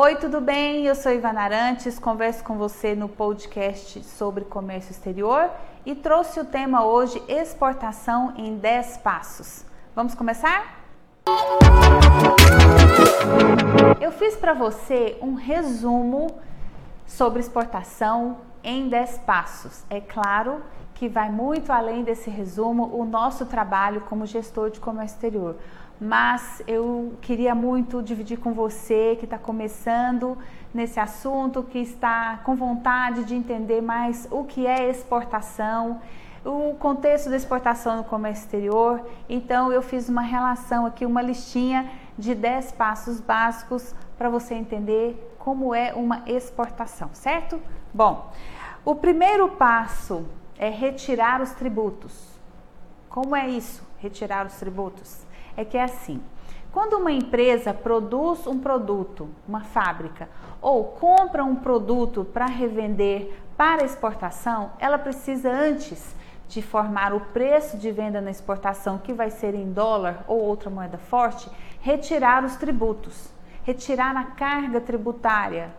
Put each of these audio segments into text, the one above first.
Oi, tudo bem? Eu sou Ivana Arantes, converso com você no podcast sobre comércio exterior e trouxe o tema hoje exportação em 10 passos. Vamos começar? Eu fiz para você um resumo sobre exportação em 10 passos. É claro que vai muito além desse resumo o nosso trabalho como gestor de comércio exterior mas eu queria muito dividir com você que está começando nesse assunto, que está com vontade de entender mais o que é exportação, o contexto da exportação no comércio exterior. Então, eu fiz uma relação aqui, uma listinha de 10 passos básicos para você entender como é uma exportação, certo? Bom, o primeiro passo é retirar os tributos. Como é isso? Retirar os tributos? é que é assim. Quando uma empresa produz um produto, uma fábrica, ou compra um produto para revender para exportação, ela precisa antes de formar o preço de venda na exportação, que vai ser em dólar ou outra moeda forte, retirar os tributos, retirar a carga tributária,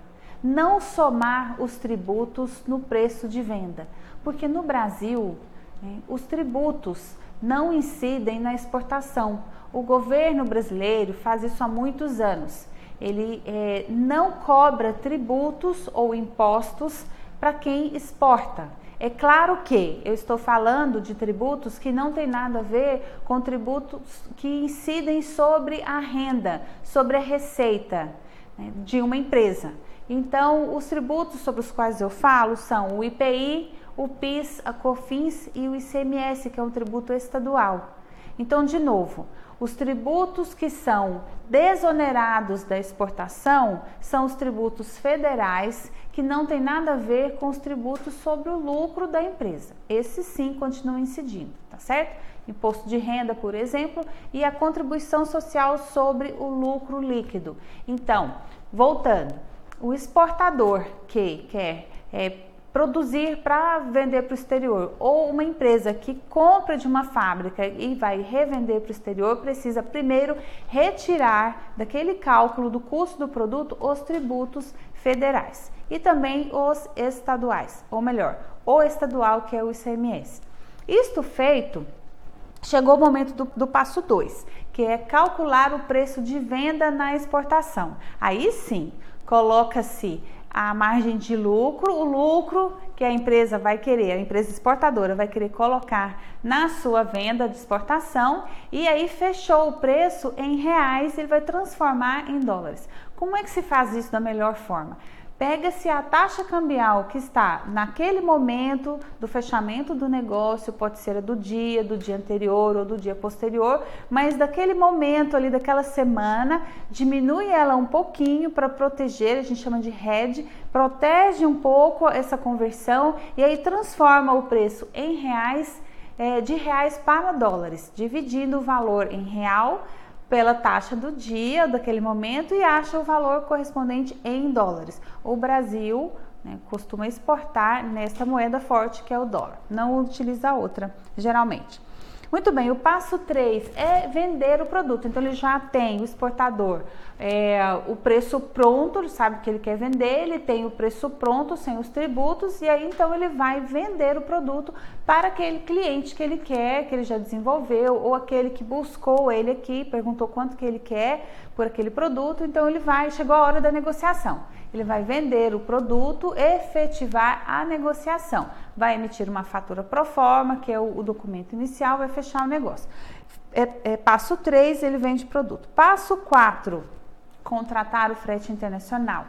não somar os tributos no preço de venda, porque no Brasil né, os tributos não incidem na exportação. O governo brasileiro faz isso há muitos anos. Ele é, não cobra tributos ou impostos para quem exporta. É claro que eu estou falando de tributos que não tem nada a ver com tributos que incidem sobre a renda, sobre a receita né, de uma empresa. Então, os tributos sobre os quais eu falo são o IPI, o PIS, a COFINS e o ICMS, que é um tributo estadual. Então, de novo, os tributos que são desonerados da exportação são os tributos federais, que não tem nada a ver com os tributos sobre o lucro da empresa. Esses sim continuam incidindo, tá certo? Imposto de renda, por exemplo, e a contribuição social sobre o lucro líquido. Então, voltando, o exportador que quer é, produzir para vender para o exterior, ou uma empresa que compra de uma fábrica e vai revender para o exterior, precisa primeiro retirar daquele cálculo do custo do produto os tributos federais e também os estaduais, ou melhor, o estadual que é o ICMS. Isto feito, chegou o momento do, do passo 2, que é calcular o preço de venda na exportação. Aí sim, coloca-se a margem de lucro, o lucro que a empresa vai querer, a empresa exportadora vai querer colocar na sua venda de exportação e aí fechou o preço em reais, ele vai transformar em dólares. Como é que se faz isso da melhor forma? Pega-se a taxa cambial que está naquele momento do fechamento do negócio, pode ser do dia, do dia anterior ou do dia posterior, mas daquele momento ali, daquela semana, diminui ela um pouquinho para proteger, a gente chama de hedge, protege um pouco essa conversão e aí transforma o preço em reais, é, de reais para dólares, dividindo o valor em real pela taxa do dia, daquele momento, e acha o valor correspondente em dólares. O Brasil né, costuma exportar nesta moeda forte que é o dólar, não utiliza outra, geralmente. Muito bem, o passo 3 é vender o produto. Então ele já tem o exportador, é, o preço pronto, ele sabe que ele quer vender, ele tem o preço pronto sem os tributos, e aí então ele vai vender o produto para aquele cliente que ele quer, que ele já desenvolveu, ou aquele que buscou ele aqui, perguntou quanto que ele quer por aquele produto, então ele vai, chegou a hora da negociação. Ele vai vender o produto, efetivar a negociação, vai emitir uma fatura pro forma, que é o, o documento inicial, vai fechar o negócio. É, é, passo 3, ele vende produto. Passo 4, contratar o frete internacional.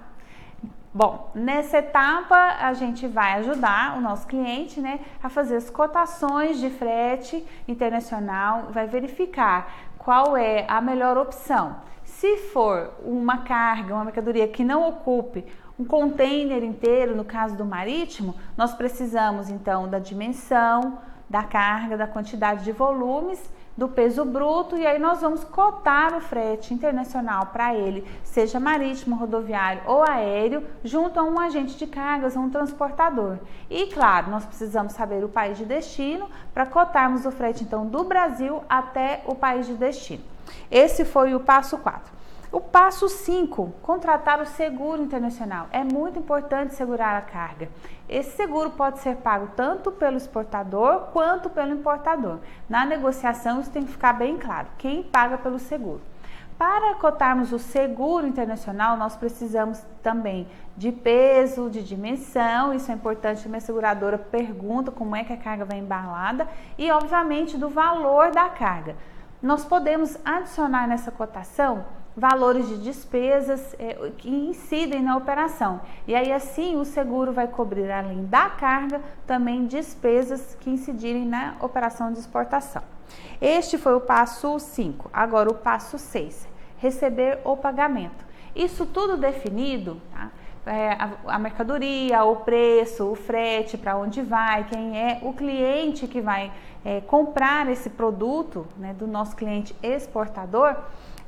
Bom, nessa etapa a gente vai ajudar o nosso cliente né, a fazer as cotações de frete internacional, vai verificar qual é a melhor opção. Se for uma carga, uma mercadoria que não ocupe um container inteiro, no caso do marítimo, nós precisamos então da dimensão da carga, da quantidade de volumes, do peso bruto e aí nós vamos cotar o frete internacional para ele, seja marítimo, rodoviário ou aéreo, junto a um agente de cargas, um transportador. E claro, nós precisamos saber o país de destino para cotarmos o frete então do Brasil até o país de destino. Esse foi o passo 4. O passo 5, contratar o seguro internacional. É muito importante segurar a carga. Esse seguro pode ser pago tanto pelo exportador quanto pelo importador. Na negociação, isso tem que ficar bem claro: quem paga pelo seguro. Para cotarmos o seguro internacional, nós precisamos também de peso, de dimensão, isso é importante, minha seguradora pergunta como é que a carga vai embalada e, obviamente, do valor da carga. Nós podemos adicionar nessa cotação valores de despesas é, que incidem na operação. E aí assim o seguro vai cobrir além da carga também despesas que incidirem na operação de exportação. Este foi o passo 5. Agora o passo 6, receber o pagamento. Isso tudo definido, tá? É, a, a, mercadoria, o preço, o frete, para onde vai, quem é o cliente que vai é, comprar esse produto né, do nosso cliente exportador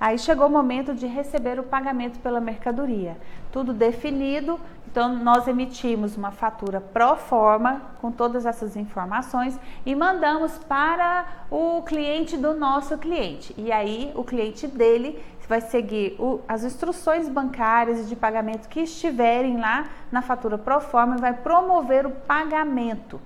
Aí chegou o momento de receber o pagamento pela mercadoria. Tudo definido, então nós emitimos uma fatura pro forma com todas essas informações e mandamos para o cliente do nosso cliente. E aí o cliente dele vai seguir o, as instruções bancárias de pagamento que estiverem lá na fatura pro forma e vai promover o pagamento.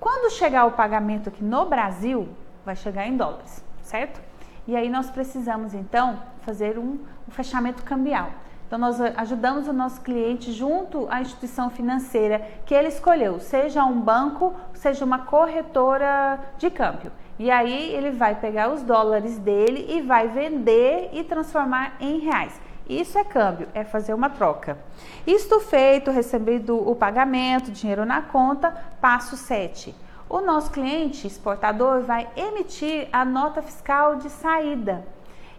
Quando chegar o pagamento aqui no Brasil, vai chegar em dólares, certo? E aí nós precisamos então fazer um, um fechamento cambial. Então, nós ajudamos o nosso cliente junto à instituição financeira que ele escolheu, seja um banco, seja uma corretora de câmbio. E aí ele vai pegar os dólares dele e vai vender e transformar em reais. Isso é câmbio, é fazer uma troca. Isto feito, recebido o pagamento, dinheiro na conta, passo 7 o nosso cliente exportador vai emitir a nota fiscal de saída.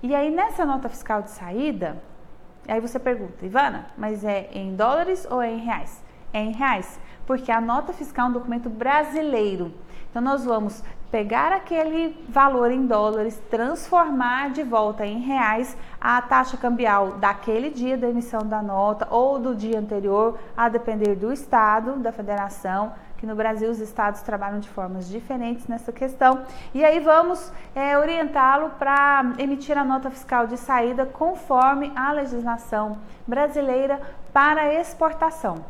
E aí nessa nota fiscal de saída, aí você pergunta, Ivana, mas é em dólares ou é em reais? É em reais, porque a nota fiscal é um documento brasileiro. Então nós vamos pegar aquele valor em dólares, transformar de volta em reais a taxa cambial daquele dia da emissão da nota ou do dia anterior, a depender do estado, da federação que no Brasil os estados trabalham de formas diferentes nessa questão. E aí vamos é, orientá-lo para emitir a nota fiscal de saída conforme a legislação brasileira para exportação.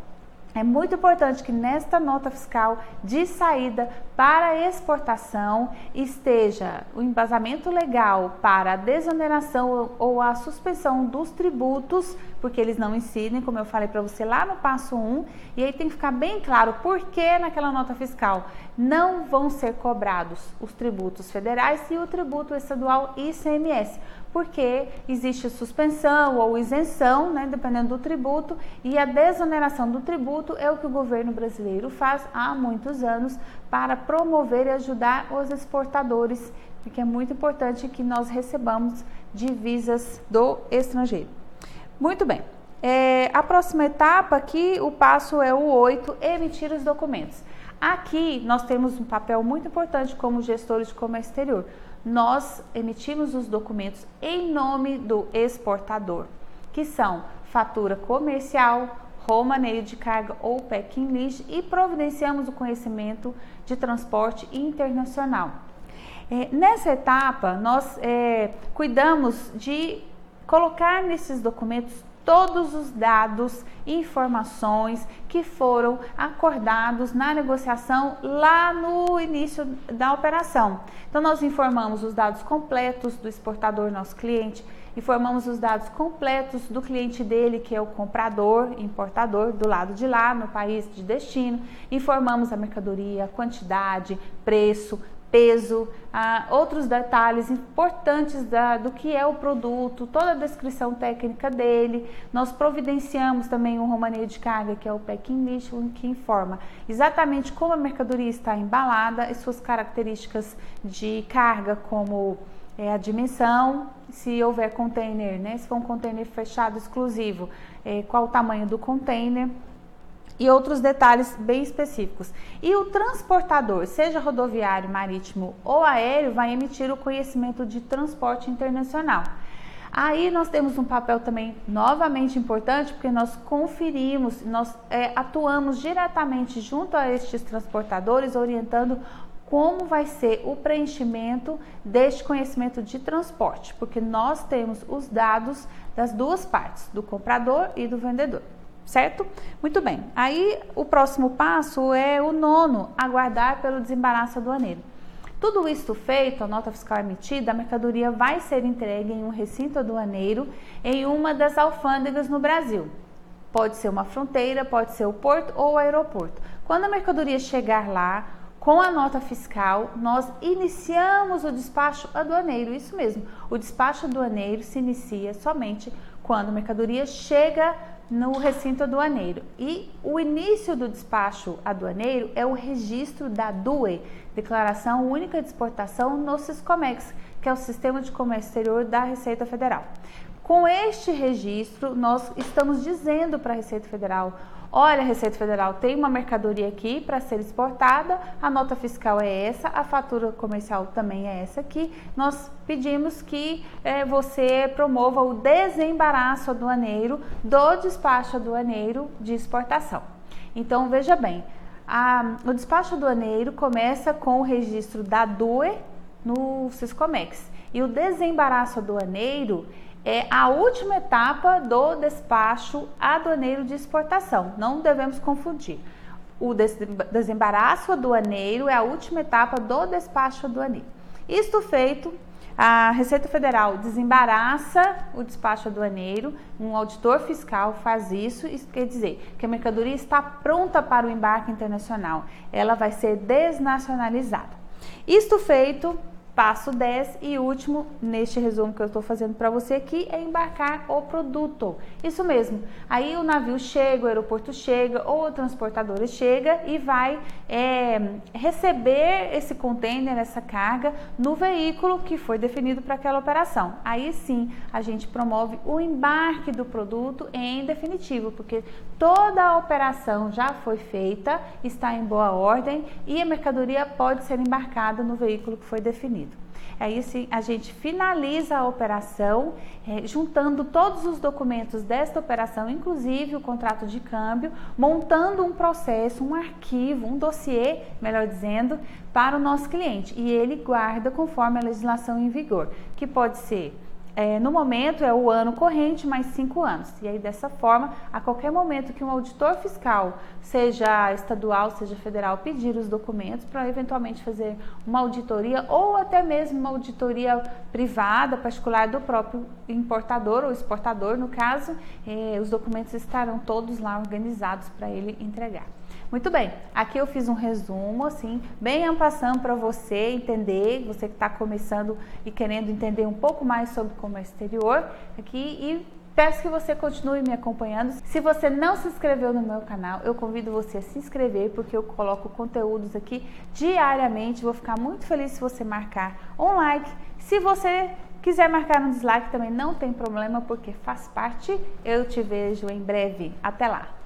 É muito importante que nesta nota fiscal de saída para exportação esteja o embasamento legal para a desoneração ou a suspensão dos tributos, porque eles não incidem, como eu falei para você lá no passo 1, e aí tem que ficar bem claro por que naquela nota fiscal não vão ser cobrados os tributos federais e o tributo estadual ICMS porque existe suspensão ou isenção, né, dependendo do tributo, e a desoneração do tributo é o que o governo brasileiro faz há muitos anos para promover e ajudar os exportadores, porque é muito importante que nós recebamos divisas do estrangeiro. Muito bem. É, a próxima etapa aqui, o passo é o 8, emitir os documentos. Aqui nós temos um papel muito importante como gestores de comércio exterior nós emitimos os documentos em nome do exportador, que são fatura comercial, romaneio de carga ou packing list e providenciamos o conhecimento de transporte internacional. É, nessa etapa, nós é, cuidamos de colocar nesses documentos todos os dados e informações que foram acordados na negociação lá no início da operação. Então, nós informamos os dados completos do exportador, nosso cliente, informamos os dados completos do cliente dele, que é o comprador, importador, do lado de lá, no país de destino, informamos a mercadoria, quantidade, preço, peso, ah, outros detalhes importantes da, do que é o produto, toda a descrição técnica dele. Nós providenciamos também um romaneio de carga, que é o packing list, que informa exatamente como a mercadoria está embalada e suas características de carga, como é, a dimensão, se houver container, né? Se for um container fechado exclusivo, é, qual o tamanho do container e outros detalhes bem específicos. E o transportador, seja rodoviário, marítimo ou aéreo, vai emitir o conhecimento de transporte internacional. Aí nós temos um papel também novamente importante, porque nós conferimos, nós é, atuamos diretamente junto a estes transportadores, orientando como vai ser o preenchimento deste conhecimento de transporte, porque nós temos os dados das duas partes, do comprador e do vendedor. Certo? Muito bem. Aí o próximo passo é o nono, aguardar pelo desembaraço aduaneiro. Tudo isso feito, a nota fiscal emitida, a mercadoria vai ser entregue em um recinto aduaneiro em uma das alfândegas no Brasil. Pode ser uma fronteira, pode ser o porto ou o aeroporto. Quando a mercadoria chegar lá, com a nota fiscal, nós iniciamos o despacho aduaneiro. Isso mesmo, o despacho aduaneiro se inicia somente quando a mercadoria chega no recinto aduaneiro. E o início do despacho aduaneiro é o registro da DUE, Declaração Única de Exportação no Siscomex, que é o Sistema de Comércio Exterior da Receita Federal. Com este registro, nós estamos dizendo para a Receita Federal: olha, Receita Federal, tem uma mercadoria aqui para ser exportada, a nota fiscal é essa, a fatura comercial também é essa aqui. Nós pedimos que é, você promova o desembaraço aduaneiro do despacho aduaneiro de exportação. Então, veja bem, a, o despacho aduaneiro começa com o registro da DUE no Siscomex e o desembaraço aduaneiro é a última etapa do despacho aduaneiro de exportação. Não devemos confundir. O desembaraço aduaneiro é a última etapa do despacho aduaneiro. Isto feito, a Receita Federal desembaraça o despacho aduaneiro, um auditor fiscal faz isso, isso quer dizer que a mercadoria está pronta para o embarque internacional, ela vai ser desnacionalizada. Isto feito, Passo 10 e último, neste resumo que eu estou fazendo para você aqui, é embarcar o produto. Isso mesmo. Aí o navio chega, o aeroporto chega, ou o transportador chega e vai é, receber esse container, essa carga, no veículo que foi definido para aquela operação. Aí sim a gente promove o embarque do produto em definitivo, porque toda a operação já foi feita, está em boa ordem e a mercadoria pode ser embarcada no veículo que foi definido. Aí sim, a gente finaliza a operação, é, juntando todos os documentos desta operação, inclusive o contrato de câmbio, montando um processo, um arquivo, um dossiê, melhor dizendo, para o nosso cliente. E ele guarda conforme a legislação em vigor, que pode ser é, no momento é o ano corrente mais cinco anos. E aí, dessa forma, a qualquer momento que um auditor fiscal, seja estadual, seja federal, pedir os documentos para eventualmente fazer uma auditoria ou até mesmo uma auditoria privada, particular do próprio importador ou exportador, no caso, é, os documentos estarão todos lá organizados para ele entregar. Muito bem, aqui eu fiz um resumo, assim, bem ampassando para você entender, você que está começando e querendo entender um pouco mais sobre comércio exterior, aqui e Peço que você continue me acompanhando. Se você não se inscreveu no meu canal, eu convido você a se inscrever, porque eu coloco conteúdos aqui diariamente. Vou ficar muito feliz se você marcar um like. Se você quiser marcar um dislike também não tem problema, porque faz parte. Eu te vejo em breve. Até lá!